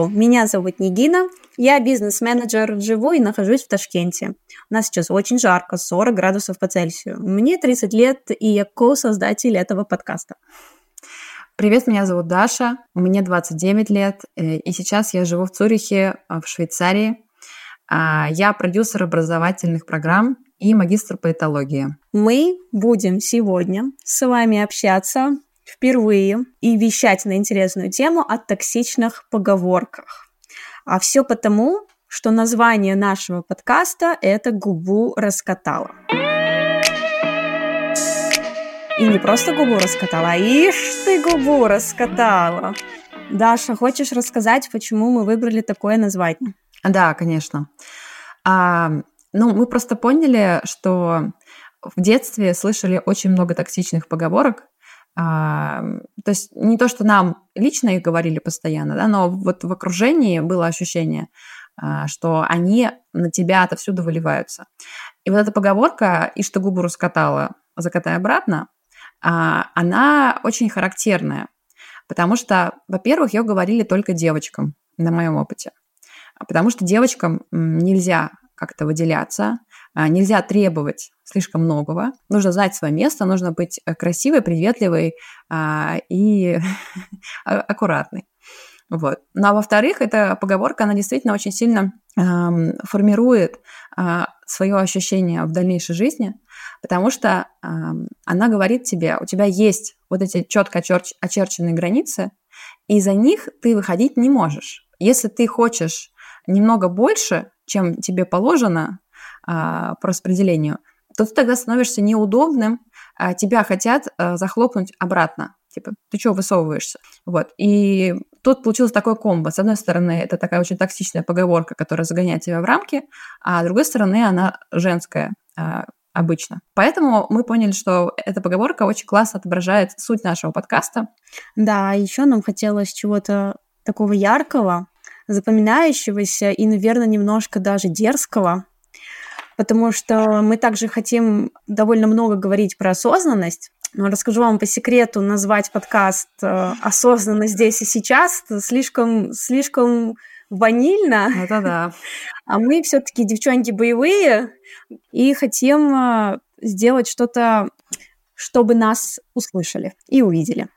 Hello, меня зовут Нигина, я бизнес-менеджер, живу и нахожусь в Ташкенте. У нас сейчас очень жарко, 40 градусов по Цельсию. Мне 30 лет, и я ко-создатель этого подкаста. Привет, меня зовут Даша, мне 29 лет, э, и сейчас я живу в Цюрихе, в Швейцарии. А, я продюсер образовательных программ и магистр политологии. Мы будем сегодня с вами общаться впервые и вещать на интересную тему о токсичных поговорках. А все потому, что название нашего подкаста – это «Губу раскатала». И не просто губу раскатала, а ишь ты губу раскатала. Даша, хочешь рассказать, почему мы выбрали такое название? Да, конечно. А, ну, мы просто поняли, что в детстве слышали очень много токсичных поговорок, а, то есть не то, что нам лично их говорили постоянно, да, но вот в окружении было ощущение, а, что они на тебя отовсюду выливаются. И вот эта поговорка «И что губу раскатала, закатай обратно», а, она очень характерная, потому что, во-первых, ее говорили только девочкам на моем опыте, потому что девочкам нельзя как-то выделяться, нельзя требовать слишком многого. Нужно знать свое место, нужно быть э, красивой, приветливой а, и а, аккуратной. Вот. Ну а во-вторых, эта поговорка, она действительно очень сильно эм, формирует э, свое ощущение в дальнейшей жизни, потому что эм, она говорит тебе, у тебя есть вот эти четко очерч- очерченные границы, и за них ты выходить не можешь. Если ты хочешь немного больше, чем тебе положено а, по распределению, то ты тогда становишься неудобным, а тебя хотят а, захлопнуть обратно. Типа, ты чего высовываешься? Вот. И тут получилось такое комбо. С одной стороны, это такая очень токсичная поговорка, которая загоняет тебя в рамки, а с другой стороны, она женская а, обычно. Поэтому мы поняли, что эта поговорка очень классно отображает суть нашего подкаста. Да, еще нам хотелось чего-то такого яркого, запоминающегося и, наверное, немножко даже дерзкого, потому что мы также хотим довольно много говорить про осознанность. Но расскажу вам по секрету, назвать подкаст э, «Осознанно здесь и сейчас» слишком, слишком ванильно. Это да. А мы все-таки девчонки боевые и хотим э, сделать что-то, чтобы нас услышали и увидели.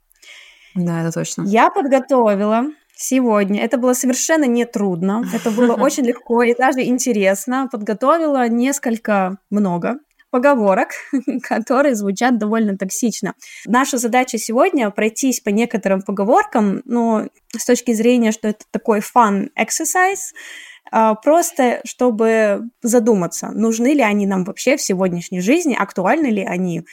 Да, это точно. Я подготовила сегодня. Это было совершенно нетрудно, это было очень легко и даже интересно. Подготовила несколько, много поговорок, которые звучат довольно токсично. Наша задача сегодня пройтись по некоторым поговоркам, но с точки зрения, что это такой fun exercise, а, просто чтобы задуматься, нужны ли они нам вообще в сегодняшней жизни, актуальны ли они,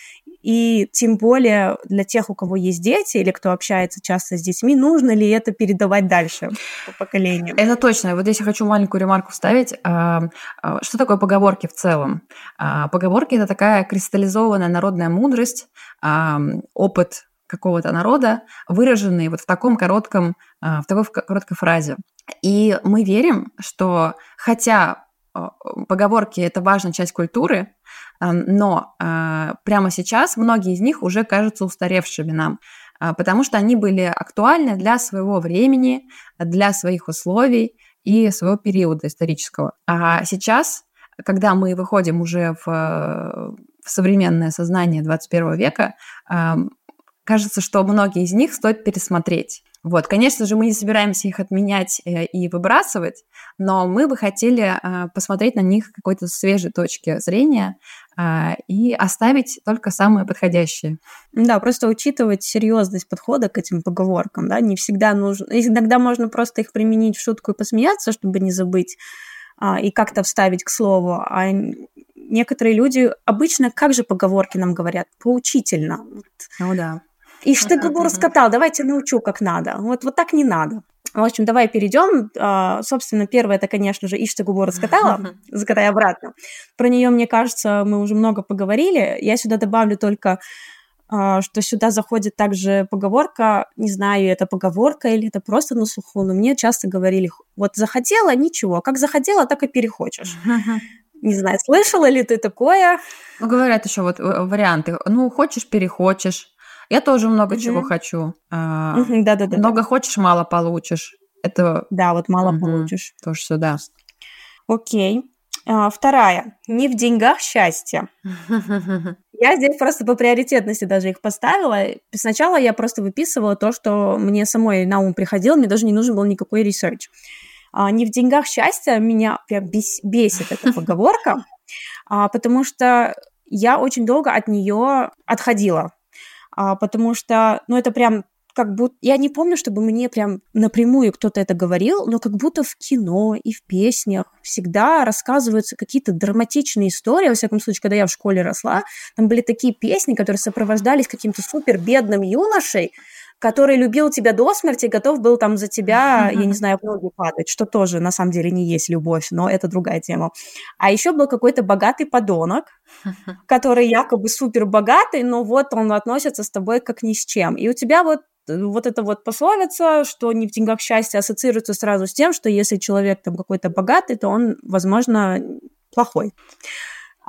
и тем более для тех, у кого есть дети или кто общается часто с детьми, нужно ли это передавать дальше по поколению? Это точно. Вот здесь я хочу маленькую ремарку вставить. А, а, что такое поговорки в целом? А, поговорки – это такая кристаллизованная народная мудрость, опыт какого-то народа, выраженный вот в таком коротком, в такой короткой фразе. И мы верим, что хотя поговорки – это важная часть культуры, но а, прямо сейчас многие из них уже кажутся устаревшими нам, а, потому что они были актуальны для своего времени, для своих условий и своего периода исторического. А сейчас, когда мы выходим уже в, в современное сознание 21 века, кажется, что многие из них стоит пересмотреть. Вот, конечно же, мы не собираемся их отменять э, и выбрасывать, но мы бы хотели а, посмотреть на них какой-то свежей точки зрения а, и оставить только самые подходящие. Да, просто учитывать серьезность подхода к этим поговоркам, да, не всегда нужно, иногда можно просто их применить в шутку и посмеяться, чтобы не забыть, а, и как-то вставить к слову, а некоторые люди обычно как же поговорки нам говорят? Поучительно. Ну да. И что губу раскатал, давайте научу, как надо. Вот, вот так не надо. В общем, давай перейдем. А, собственно, первое это, конечно же, Ишь ты губу раскатала, закатай обратно. Про нее, мне кажется, мы уже много поговорили. Я сюда добавлю только а, что сюда заходит также поговорка, не знаю, это поговорка или это просто на слуху, но мне часто говорили, вот захотела, ничего, как захотела, так и перехочешь. Не знаю, слышала ли ты такое? Ну, говорят еще вот э, варианты. Ну, хочешь, перехочешь. Я тоже много mm-hmm. чего хочу. Да-да-да. Много хочешь, мало получишь. Это... Да, вот мало угу. получишь. Тоже сюда. Окей. А, вторая. Не в деньгах счастье. Я здесь просто по приоритетности даже их поставила. Сначала я просто выписывала то, что мне самой на ум приходило, мне даже не нужен был никакой research. А, не в деньгах счастье меня прям бесит эта поговорка, а, потому что я очень долго от нее отходила, потому что, ну, это прям как будто... Я не помню, чтобы мне прям напрямую кто-то это говорил, но как будто в кино и в песнях всегда рассказываются какие-то драматичные истории. Во всяком случае, когда я в школе росла, там были такие песни, которые сопровождались каким-то супер бедным юношей, который любил тебя до смерти, готов был там за тебя, я не знаю, в ноги падать, что тоже на самом деле не есть любовь, но это другая тема. А еще был какой-то богатый подонок, который якобы супер богатый, но вот он относится с тобой как ни с чем. И у тебя вот вот эта вот пословица, что не в деньгах счастье ассоциируется сразу с тем, что если человек там какой-то богатый, то он, возможно, плохой.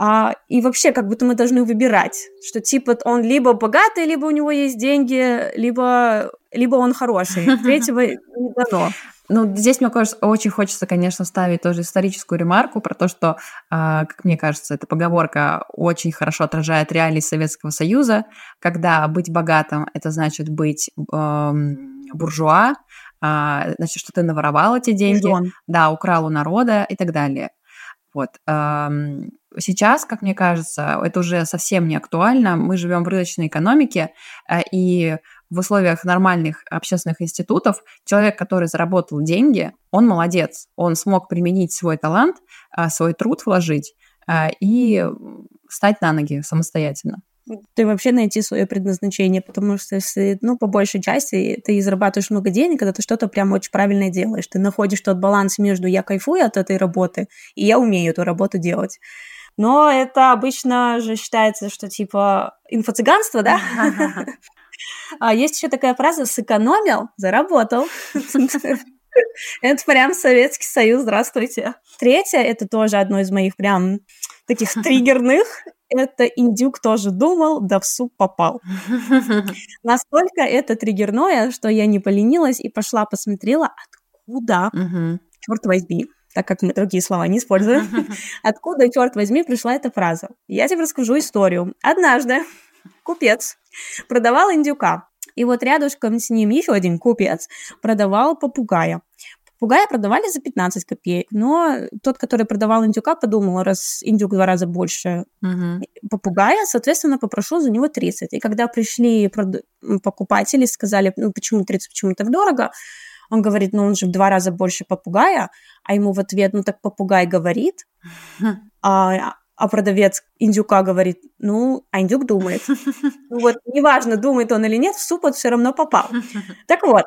А, и вообще, как будто мы должны выбирать, что типа он либо богатый, либо у него есть деньги, либо, либо он хороший. Третьего не дано. Ну, здесь, мне кажется, очень хочется, конечно, вставить тоже историческую ремарку про то, что, а, как мне кажется, эта поговорка очень хорошо отражает реалии Советского Союза, когда быть богатым – это значит быть эм, буржуа, а, значит, что ты наворовал эти деньги, Жон. да, украл у народа и так далее. Вот. Сейчас, как мне кажется, это уже совсем не актуально. Мы живем в рыночной экономике, э, и в условиях нормальных общественных институтов человек, который заработал деньги, он молодец. Он смог применить свой талант, а, свой труд вложить а, и встать на ноги самостоятельно. Ты вообще найти свое предназначение, потому что если, ну, по большей части ты зарабатываешь много денег, когда ты что-то прям очень правильное делаешь. Ты находишь тот баланс между я кайфую от этой работы и я умею эту работу делать. Но это обычно же считается, что типа инфо-цыганство, да? А есть еще такая фраза «сэкономил, заработал». Это прям Советский Союз, здравствуйте. Третье, это тоже одно из моих прям таких триггерных, это индюк тоже думал, да в суп попал. Настолько это триггерное, что я не поленилась и пошла посмотрела, откуда, черт возьми, так как мы другие слова не используем, откуда, черт возьми, пришла эта фраза. Я тебе расскажу историю. Однажды купец продавал индюка. И вот рядышком с ним еще один купец продавал попугая. Попугая продавали за 15 копеек, но тот, который продавал индюка, подумал, раз индюк в два раза больше угу. попугая, соответственно, попрошу за него 30. И когда пришли покупатели, сказали, ну почему 30, почему так дорого, он говорит, ну он же в два раза больше попугая, а ему в ответ, ну так попугай говорит, а, а продавец индюка говорит, ну, а индюк думает. Ну вот, неважно, думает он или нет, в суп он все равно попал. Так вот,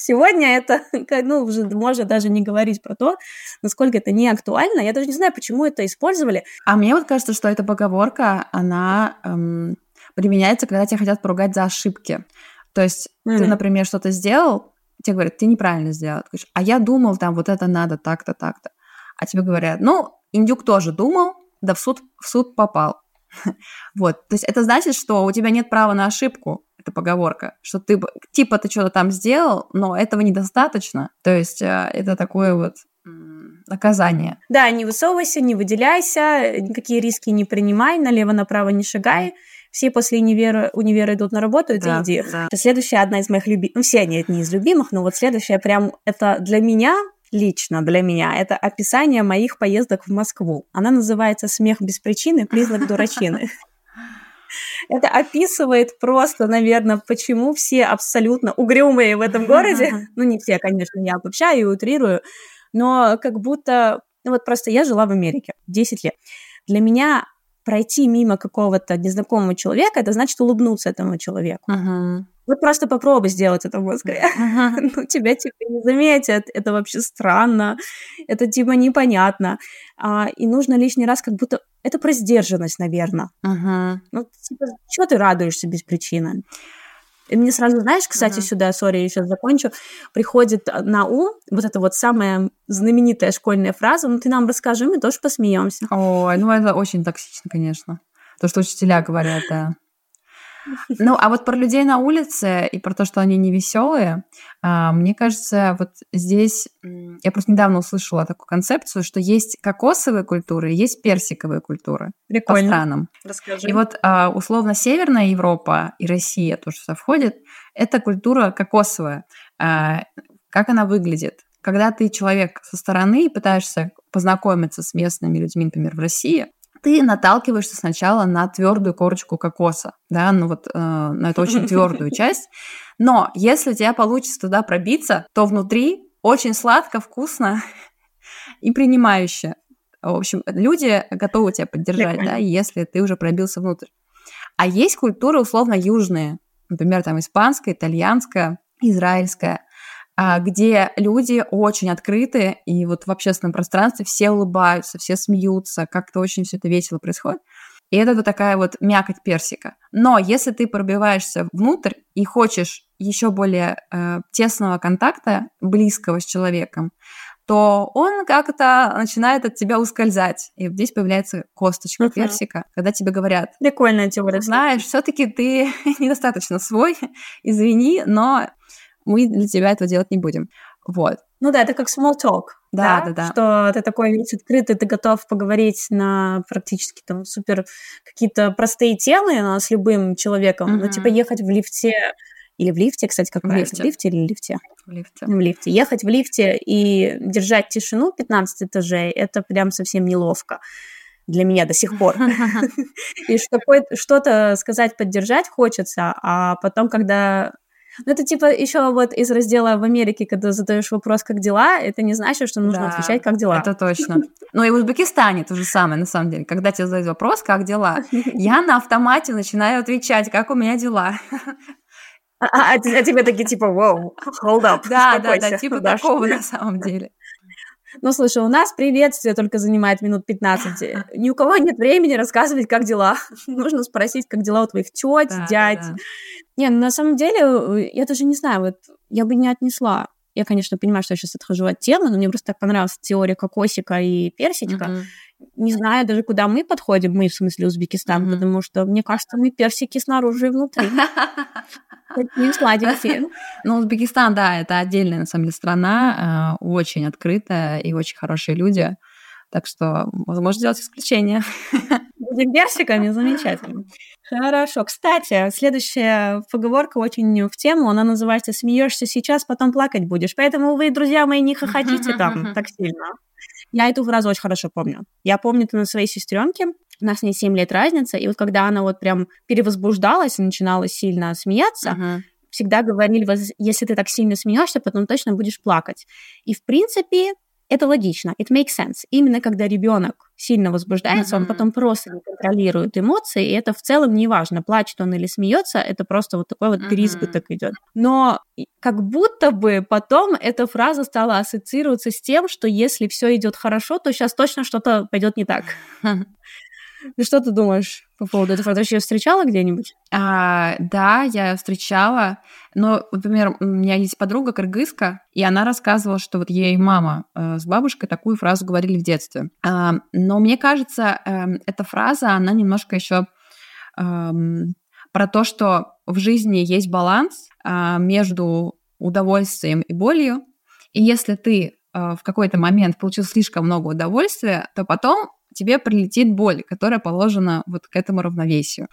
сегодня это, ну, уже можно даже не говорить про то, насколько это не актуально. Я даже не знаю, почему это использовали. А мне вот кажется, что эта поговорка, она эм, применяется, когда тебя хотят поругать за ошибки. То есть mm-hmm. ты, например, что-то сделал, тебе говорят, ты неправильно сделал. Ты говоришь, а я думал, там вот это надо так-то, так-то. А тебе говорят, ну, индюк тоже думал, да в суд, в суд попал. Вот, то есть это значит, что у тебя нет права на ошибку, это поговорка, что ты, типа, ты что-то там сделал, но этого недостаточно, то есть э, это такое вот наказание. Да, не высовывайся, не выделяйся, никакие риски не принимай, налево-направо не шагай, все после универа, универа идут на работу, это да, иди. Да. Следующая одна из моих любимых, ну все они не из любимых, но вот следующая прям, это для меня лично для меня, это описание моих поездок в Москву. Она называется «Смех без причины. Признак дурачины». Это описывает просто, наверное, почему все абсолютно угрюмые в этом городе. Ну, не все, конечно, я обобщаю и утрирую, но как будто... Ну, вот просто я жила в Америке 10 лет. Для меня пройти мимо какого-то незнакомого человека, это значит улыбнуться этому человеку. Uh-huh. Вот просто попробуй сделать это в Москве. Uh-huh. ну, тебя типа не заметят, это вообще странно, это типа непонятно. А, и нужно лишний раз как будто... Это про сдержанность, наверное. Uh-huh. Ну, типа, чего ты радуешься без причины? И мне сразу, знаешь, кстати, uh-huh. сюда, сори, я сейчас закончу, приходит на ум вот эта вот самая знаменитая школьная фраза, ну ты нам расскажи, мы тоже посмеемся. Ой, ну это очень токсично, конечно. То, что учителя говорят, да. Ну, а вот про людей на улице и про то, что они не веселые, а, мне кажется, вот здесь я просто недавно услышала такую концепцию, что есть кокосовые культуры, есть персиковые культуры Прикольно. по странам. Расскажи. И вот а, условно Северная Европа и Россия тоже сюда входит, это культура кокосовая. А, как она выглядит? Когда ты человек со стороны и пытаешься познакомиться с местными людьми, например, в России, ты наталкиваешься сначала на твердую корочку кокоса, да, ну вот э, на эту очень твердую часть. Но если у тебя получится туда пробиться, то внутри очень сладко, вкусно и принимающе. В общем, люди готовы тебя поддержать, да, если ты уже пробился внутрь. А есть культуры условно южные, например, там испанская, итальянская, израильская. А, где люди очень открыты, и вот в общественном пространстве все улыбаются, все смеются, как-то очень все это весело происходит. И это вот такая вот мякоть персика. Но если ты пробиваешься внутрь и хочешь еще более э, тесного контакта, близкого с человеком, то он как-то начинает от тебя ускользать. И здесь появляется косточка uh-huh. персика, когда тебе говорят... Прикольная теория. Знаешь, все таки ты недостаточно свой, извини, но мы для тебя этого делать не будем. Вот. Ну да, это как small talk. Да, да, да, да. Что ты такой весь открытый, ты готов поговорить на практически там супер какие-то простые темы но с любым человеком. Mm-hmm. Ну, типа ехать в лифте или в лифте, кстати, как в правильно? Лифте. В лифте или в лифте? В лифте. В лифте. Ехать в лифте и держать тишину 15 этажей, это прям совсем неловко для меня до сих пор. И что-то сказать, поддержать хочется, а потом, когда ну, это типа еще вот из раздела в Америке, когда задаешь вопрос, как дела, это не значит, что нужно да, отвечать, как дела. Это точно. Ну и в Узбекистане то же самое, на самом деле. Когда тебе задают вопрос, как дела, я на автомате начинаю отвечать, как у меня дела. А, а, а, а тебе такие типа, вау, hold up, Да, да, да, типа такого на самом деле. Ну, слушай, у нас приветствие только занимает минут 15. Ни у кого нет времени рассказывать, как дела. Нужно спросить, как дела у твоих теть, да, дядь. Да. Не, ну, на самом деле, я даже не знаю, вот я бы не отнесла. Я, конечно, понимаю, что я сейчас отхожу от темы, но мне просто так понравилась теория кокосика и персичка. Mm-hmm. Не знаю даже, куда мы подходим, мы, в смысле, Узбекистан, mm-hmm. потому что, мне кажется, мы персики снаружи и внутри. Такие сладенькие. Ну, Узбекистан, да, это отдельная, на самом деле, страна, э, очень открытая и очень хорошие люди. Так что, возможно, сделать исключение. Будем персиками, замечательно. Хорошо. Кстати, следующая поговорка очень в тему. Она называется «Смеешься сейчас, потом плакать будешь». Поэтому вы, друзья мои, не хохотите там так сильно. Я эту фразу очень хорошо помню. Я помню это на своей сестренке. У нас с ней 7 лет разница, и вот когда она вот прям перевозбуждалась и начинала сильно смеяться, uh-huh. всегда говорили, если ты так сильно смеешься, потом точно будешь плакать. И в принципе это логично, it makes sense. Именно когда ребенок сильно возбуждается, uh-huh. он потом просто не контролирует эмоции, и это в целом не важно, плачет он или смеется, это просто вот такой вот переизбыток идет. Но как будто бы потом эта фраза стала ассоциироваться с тем, что если все идет хорошо, то сейчас точно что-то пойдет не так. Ну что ты думаешь по поводу этого? Ты вообще встречала где-нибудь? А, да, я встречала. Но, например, у меня есть подруга кыргызка, и она рассказывала, что вот ей мама э, с бабушкой такую фразу говорили в детстве. А, но мне кажется, э, эта фраза, она немножко еще э, про то, что в жизни есть баланс э, между удовольствием и болью. И если ты э, в какой-то момент получил слишком много удовольствия, то потом тебе прилетит боль, которая положена вот к этому равновесию.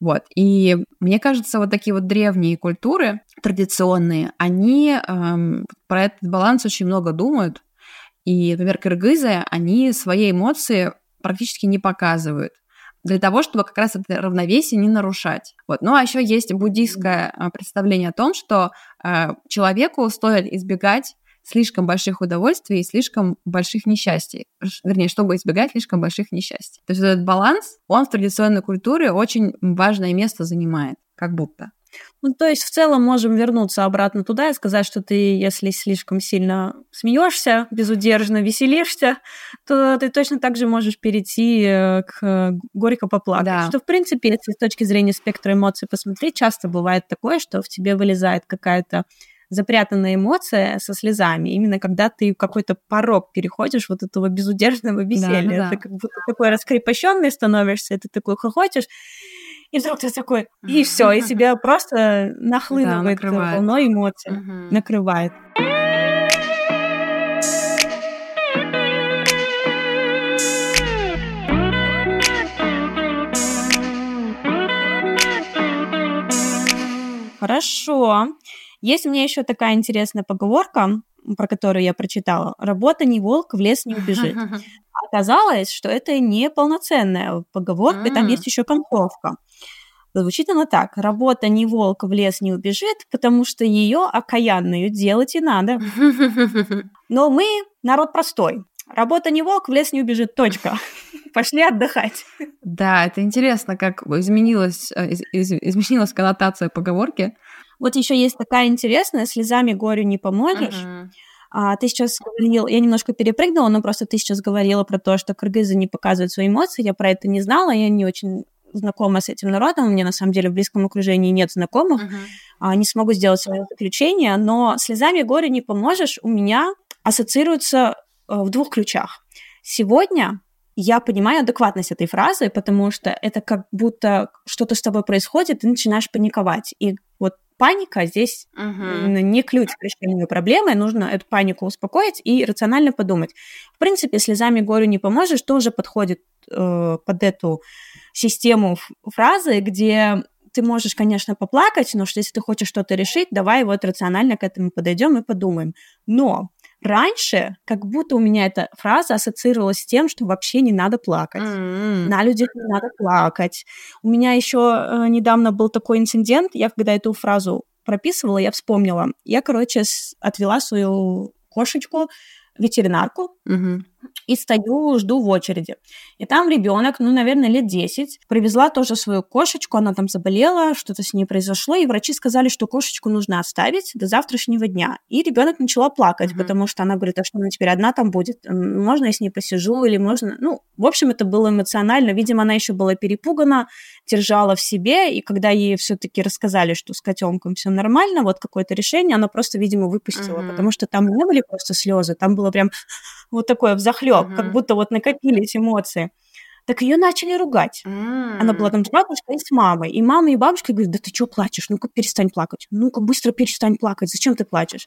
Вот. И мне кажется, вот такие вот древние культуры, традиционные, они эм, про этот баланс очень много думают. И, например, кыргызы, они свои эмоции практически не показывают для того, чтобы как раз это равновесие не нарушать. Вот. Ну а еще есть буддийское э, представление о том, что э, человеку стоит избегать слишком больших удовольствий и слишком больших несчастий. Вернее, чтобы избегать слишком больших несчастий. То есть этот баланс, он в традиционной культуре очень важное место занимает, как будто. Ну, то есть в целом можем вернуться обратно туда и сказать, что ты, если слишком сильно смеешься, безудержно веселишься, то ты точно так же можешь перейти э, к горько поплакать. Да. Что, в принципе, если с точки зрения спектра эмоций посмотреть, часто бывает такое, что в тебе вылезает какая-то запрятанная эмоция со слезами, именно когда ты какой-то порог переходишь вот этого безудержного веселья. Да, да. Ты как будто такой раскрепощенный становишься, ты такой хохочешь, и вдруг ты такой, и все, и тебя просто нахлынывает да, волной эмоций, угу. накрывает. Хорошо. Есть у меня еще такая интересная поговорка, про которую я прочитала. Работа не волк, в лес не убежит. Оказалось, что это не полноценная поговорка, и там есть еще концовка. Звучит она так. Работа не волк, в лес не убежит, потому что ее окаянную делать и надо. Но мы народ простой. Работа не волк, в лес не убежит. Точка. Пошли отдыхать. Да, это интересно, как изменилась, э, из, из, изменилась коннотация поговорки. Вот еще есть такая интересная, слезами горю не поможешь. Uh-huh. А, ты сейчас говорил, я немножко перепрыгнула, но просто ты сейчас говорила про то, что кыргызы не показывают свои эмоции, я про это не знала, я не очень знакома с этим народом, у меня на самом деле в близком окружении нет знакомых, uh-huh. а, не смогу сделать свое заключение, но слезами горю не поможешь у меня ассоциируется э, в двух ключах. Сегодня я понимаю адекватность этой фразы, потому что это как будто что-то с тобой происходит, ты начинаешь паниковать. И вот паника здесь uh-huh. не ключ к решению проблемы, нужно эту панику успокоить и рационально подумать. В принципе, слезами горю не поможешь, тоже подходит э, под эту систему фразы, где ты можешь, конечно, поплакать, но что если ты хочешь что-то решить, давай вот рационально к этому подойдем и подумаем. Но Раньше как будто у меня эта фраза ассоциировалась с тем, что вообще не надо плакать. Mm-hmm. На людях не надо плакать. У меня еще э, недавно был такой инцидент, я когда эту фразу прописывала, я вспомнила. Я, короче, отвела свою кошечку ветеринарку, угу. И стою, жду в очереди. И там ребенок, ну, наверное, лет 10, привезла тоже свою кошечку, она там заболела, что-то с ней произошло, и врачи сказали, что кошечку нужно оставить до завтрашнего дня. И ребенок начала плакать, угу. потому что она говорит, а что она теперь одна там будет? Можно я с ней посижу или можно... Ну, в общем, это было эмоционально. Видимо, она еще была перепугана, держала в себе, и когда ей все-таки рассказали, что с котенком все нормально, вот какое-то решение, она просто, видимо, выпустила, угу. потому что там не были просто слезы, там было прям вот такое взахлеб, угу. как будто вот накопились эмоции. Так ее начали ругать. Mm. Она была там с бабушкой и с мамой. И мама и бабушка говорят, да ты что плачешь? Ну-ка перестань плакать. Ну-ка быстро перестань плакать. Зачем ты плачешь?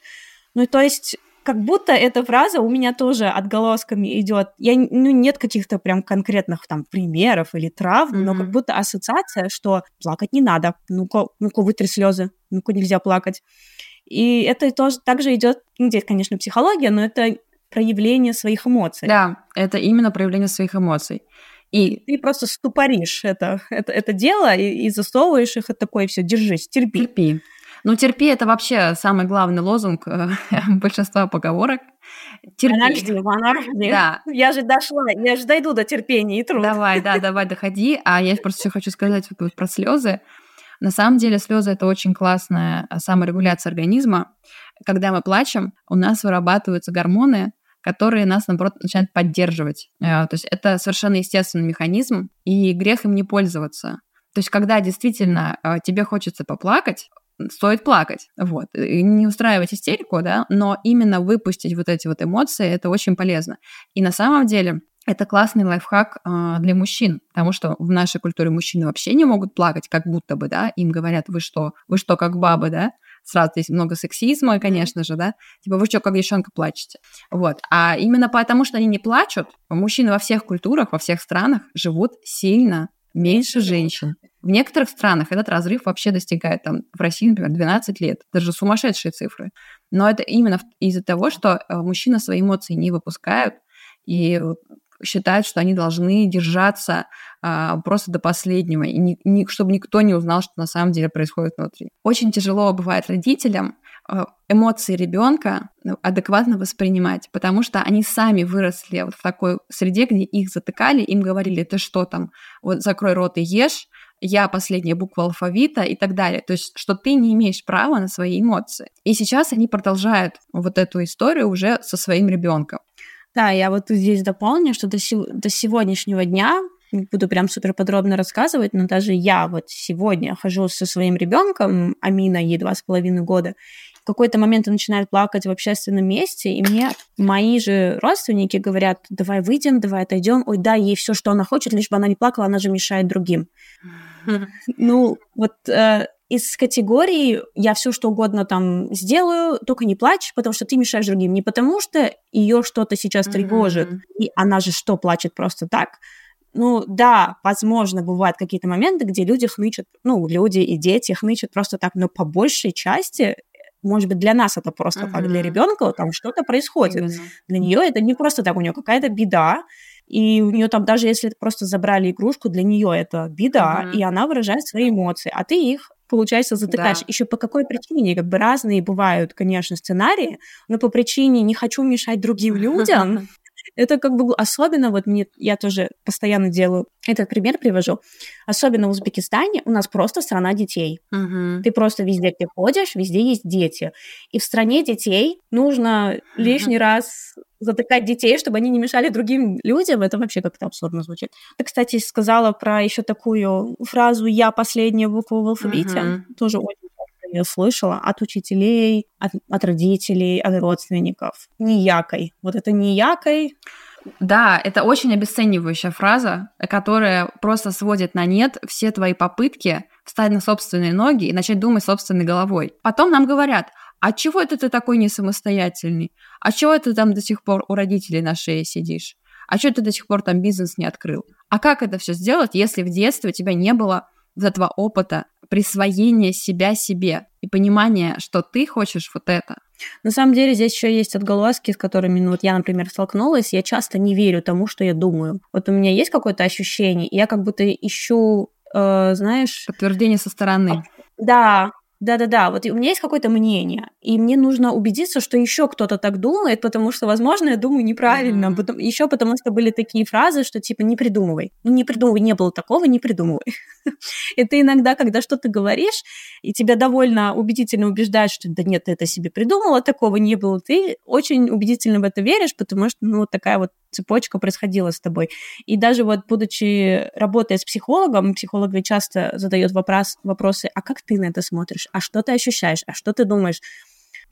Ну, то есть как будто эта фраза у меня тоже отголосками идет. Я, ну, нет каких-то прям конкретных там примеров или травм, mm-hmm. но как будто ассоциация, что плакать не надо. Ну-ка, ну-ка вытри слезы. Ну-ка нельзя плакать. И это тоже также идет, ну, здесь, конечно, психология, но это проявление своих эмоций. Да, это именно проявление своих эмоций. И ты просто ступоришь это, это, это дело и, и засовываешь их, и такой, все, держись, терпи. Терпи. Ну, терпи это вообще самый главный лозунг э, большинства поговорок. Терпи. Подожди, подожди. Да. Я же дошла, я же дойду до терпения и труда. Давай, да, давай, доходи. А я просто все хочу сказать вот про слезы. На самом деле слезы это очень классная а, саморегуляция организма. Когда мы плачем, у нас вырабатываются гормоны, которые нас, наоборот, начинают поддерживать. Э, то есть это совершенно естественный механизм, и грех им не пользоваться. То есть когда действительно э, тебе хочется поплакать, стоит плакать, вот, и не устраивать истерику, да, но именно выпустить вот эти вот эмоции, это очень полезно. И на самом деле это классный лайфхак э, для мужчин, потому что в нашей культуре мужчины вообще не могут плакать, как будто бы, да, им говорят, вы что, вы что, как бабы, да, сразу здесь много сексизма, конечно же, да, типа вы что, как девчонка плачете, вот, а именно потому, что они не плачут, мужчины во всех культурах, во всех странах живут сильно меньше женщин. В некоторых странах этот разрыв вообще достигает, там, в России, например, 12 лет. Даже сумасшедшие цифры. Но это именно из-за того, что э, мужчины свои эмоции не выпускают и считают, что они должны держаться а, просто до последнего, и ни, ни, чтобы никто не узнал, что на самом деле происходит внутри. Очень тяжело бывает родителям а, эмоции ребенка адекватно воспринимать, потому что они сами выросли вот в такой среде, где их затыкали, им говорили, ты что там, вот закрой рот и ешь, я последняя буква алфавита и так далее. То есть, что ты не имеешь права на свои эмоции. И сейчас они продолжают вот эту историю уже со своим ребенком. Да, я вот здесь дополню, что до, сего, до сегодняшнего дня не буду прям супер подробно рассказывать, но даже я вот сегодня хожу со своим ребенком, Амина, ей два с половиной года, в какой-то момент он начинает плакать в общественном месте, и мне мои же родственники говорят, давай выйдем, давай отойдем, ой, да, ей все, что она хочет, лишь бы она не плакала, она же мешает другим. Ну, вот э, из категории я все что угодно там сделаю, только не плачь, потому что ты мешаешь другим. Не потому что ее что-то сейчас тревожит, mm-hmm. и она же что, плачет просто так. Ну да, возможно, бывают какие-то моменты, где люди хнычат, ну, люди и дети хнычат просто так, но по большей части может быть, для нас это просто uh-huh. так, для ребенка там что-то происходит. Именно. Для нее это не просто так, у нее какая-то беда, и у нее там даже если просто забрали игрушку, для нее это беда, uh-huh. и она выражает свои эмоции, а ты их получается, затыкаешь. Да. Еще по какой причине? Как бы разные бывают, конечно, сценарии, но по причине не хочу мешать другим людям, это как бы особенно, вот мне, я тоже постоянно делаю этот пример привожу, особенно в Узбекистане у нас просто страна детей. Угу. Ты просто везде где ходишь, везде есть дети. И в стране детей нужно лишний раз затыкать детей, чтобы они не мешали другим людям, это вообще как-то абсурдно звучит. Ты, кстати, сказала про еще такую фразу «я последняя буква в алфавите», угу. тоже очень я слышала от учителей, от, от родителей, от родственников. Ниякой. Вот это ниякой. Да, это очень обесценивающая фраза, которая просто сводит на нет все твои попытки встать на собственные ноги и начать думать собственной головой. Потом нам говорят, а чего это ты такой не самостоятельный? А чего ты там до сих пор у родителей на шее сидишь? А что ты до сих пор там бизнес не открыл? А как это все сделать, если в детстве у тебя не было вот этого опыта присвоения себя себе и понимания, что ты хочешь вот это. На самом деле здесь еще есть отголоски, с которыми, ну вот я, например, столкнулась, я часто не верю тому, что я думаю. Вот у меня есть какое-то ощущение, и я как будто ищу, э, знаешь... Подтверждение со стороны. Да, да-да-да, вот у меня есть какое-то мнение, и мне нужно убедиться, что еще кто-то так думает, потому что, возможно, я думаю неправильно. Mm-hmm. Потом, еще потому что были такие фразы, что типа не придумывай. Ну, не придумывай, не было такого, не придумывай. и ты иногда, когда что-то говоришь, и тебя довольно убедительно убеждают, что да нет, ты это себе придумала, такого не было, ты очень убедительно в это веришь, потому что, ну, вот такая вот цепочка происходила с тобой. И даже вот будучи, работая с психологом, психолог часто задает вопрос, вопросы, а как ты на это смотришь? А что ты ощущаешь? А что ты думаешь?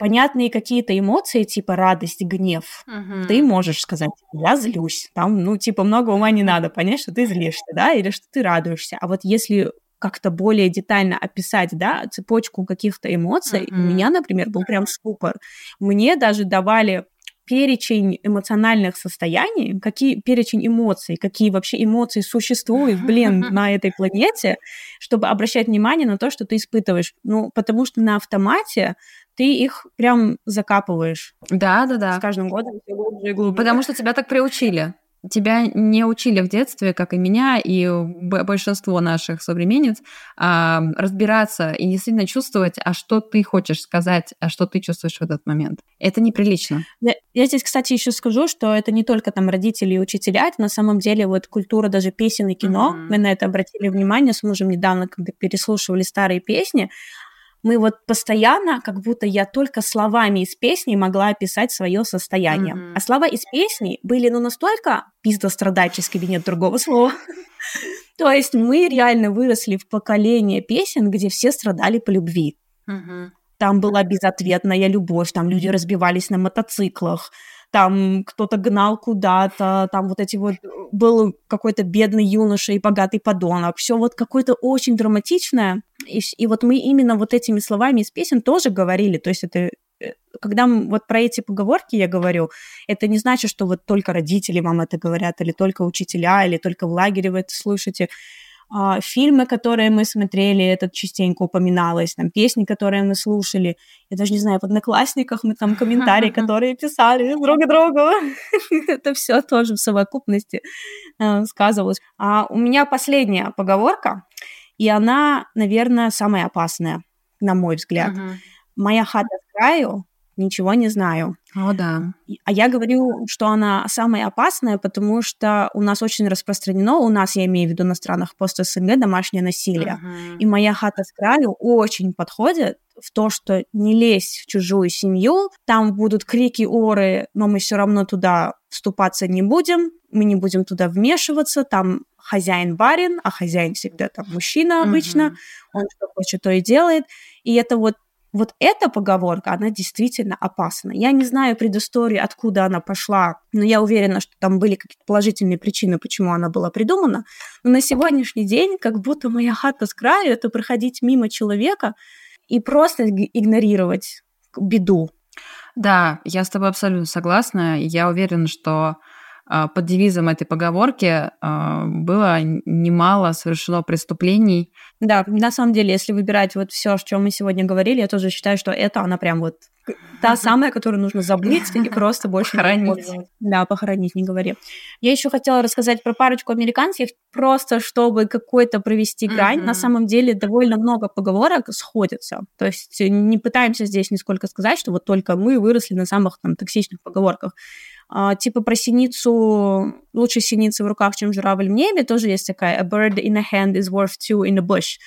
понятные какие-то эмоции, типа радость, гнев, uh-huh. ты можешь сказать, я злюсь, там, ну, типа, много ума не надо понять, что ты злишься, да, или что ты радуешься. А вот если как-то более детально описать, да, цепочку каких-то эмоций, uh-huh. у меня, например, был прям ступор. Мне даже давали перечень эмоциональных состояний, какие перечень эмоций, какие вообще эмоции существуют, блин, на этой планете, чтобы обращать внимание на то, что ты испытываешь. Ну, потому что на автомате ты их прям закапываешь. Да, да, да. С каждым годом все глубже и глубже. Потому что тебя так приучили тебя не учили в детстве, как и меня, и большинство наших современниц, разбираться и действительно чувствовать, а что ты хочешь сказать, а что ты чувствуешь в этот момент. Это неприлично. Я здесь, кстати, еще скажу, что это не только там родители и учителя, это на самом деле вот культура даже песен и кино. Mm-hmm. Мы на это обратили внимание с мужем недавно, когда переслушивали старые песни мы вот постоянно, как будто я только словами из песни могла описать свое состояние. Mm-hmm. А слова из песни были ну настолько пиздострадальческими, нет другого слова. То есть мы реально выросли в поколение песен, где все страдали по любви. Там была безответная любовь, там люди разбивались на мотоциклах, там кто-то гнал куда-то, там вот эти вот был какой-то бедный юноша и богатый подонок, все вот какое-то очень драматичное, и, и вот мы именно вот этими словами из песен тоже говорили, то есть это э, когда вот про эти поговорки я говорю, это не значит, что вот только родители вам это говорят, или только учителя, или только в лагере вы это слышите. А, фильмы, которые мы смотрели, это частенько упоминалось, там песни, которые мы слушали. Я даже не знаю, в Одноклассниках мы там комментарии, которые писали друг другу. это все тоже в совокупности э, сказывалось. А у меня последняя поговорка, и она, наверное, самая опасная, на мой взгляд. Моя хата с краю, ничего не знаю. О, да. А я говорю, что она самая опасная, потому что у нас очень распространено, у нас, я имею в виду на странах пост-СНГ, домашнее насилие. Uh-huh. И моя хата с краю очень подходит в то, что не лезь в чужую семью, там будут крики, оры, но мы все равно туда вступаться не будем, мы не будем туда вмешиваться, там хозяин барин, а хозяин всегда там мужчина обычно, uh-huh. он что хочет, то и делает. И это вот вот эта поговорка, она действительно опасна. Я не знаю предысторию, откуда она пошла, но я уверена, что там были какие-то положительные причины, почему она была придумана. Но на сегодняшний день, как будто моя хата с краю, это проходить мимо человека и просто игнорировать беду. Да, я с тобой абсолютно согласна. Я уверена, что под девизом этой поговорки а, было немало совершено преступлений. Да, на самом деле, если выбирать вот все, о чем мы сегодня говорили, я тоже считаю, что это она прям вот та самая, которую нужно забыть и просто больше похоронить. Да, похоронить, не говори. Я еще хотела рассказать про парочку американских, просто чтобы какой-то провести грань. Mm-hmm. На самом деле довольно много поговорок сходятся. То есть не пытаемся здесь нисколько сказать, что вот только мы выросли на самых там токсичных поговорках. А, типа про синицу, лучше синицы в руках, чем журавль в небе, тоже есть такая «a bird in a hand is worth two in a bush».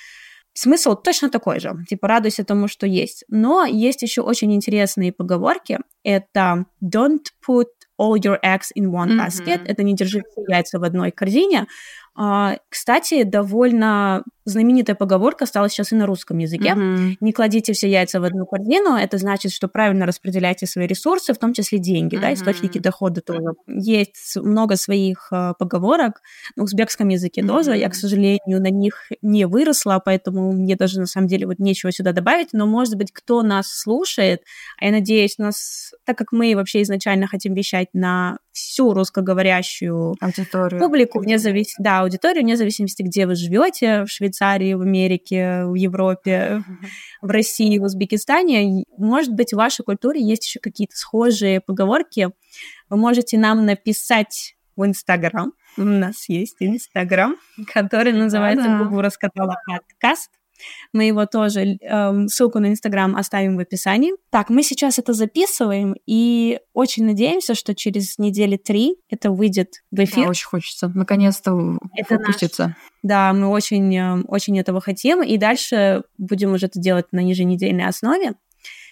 Смысл точно такой же, типа радуйся тому, что есть. Но есть еще очень интересные поговорки. Это «don't put all your eggs in one mm-hmm. basket», это «не держи все яйца в одной корзине», а, кстати, довольно знаменитая поговорка стала сейчас и на русском языке. Mm-hmm. Не кладите все яйца в одну корзину. Это значит, что правильно распределяйте свои ресурсы, в том числе деньги, mm-hmm. да, источники дохода тоже. Есть много своих uh, поговорок на узбекском языке mm-hmm. тоже. Я, к сожалению, на них не выросла, поэтому мне даже на самом деле вот нечего сюда добавить. Но, может быть, кто нас слушает, а я надеюсь, нас, так как мы вообще изначально хотим вещать на всю русскоговорящую аудиторию. публику, вне зависимости, да, аудиторию, вне зависимости, где вы живете, в Швейцарии, в Америке, в Европе, в России, в Узбекистане. Может быть, в вашей культуре есть еще какие-то схожие поговорки. Вы можете нам написать в Инстаграм. У нас есть Инстаграм, который называется да, да. «Гугу раскатала подкаст». Мы его тоже, э, ссылку на Инстаграм оставим в описании. Так, мы сейчас это записываем и очень надеемся, что через недели три это выйдет в эфир. Да, очень хочется. Наконец-то это выпустится. Наш... Да, мы очень, э, очень этого хотим. И дальше будем уже это делать на еженедельной основе.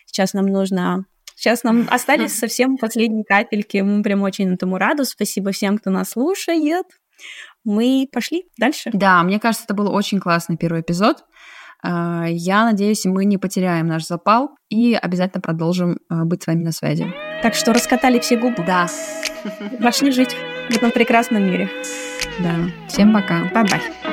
Сейчас нам нужно Сейчас нам остались совсем последние капельки. Мы прям очень этому рады. Спасибо всем, кто нас слушает. Мы пошли дальше. Да, мне кажется, это был очень классный первый эпизод. А, я надеюсь, мы не потеряем наш запал и обязательно продолжим а, быть с вами на связи. Так что раскатали все губы. Да. Пошли жить в этом прекрасном мире. Да. Всем пока. Bye-bye.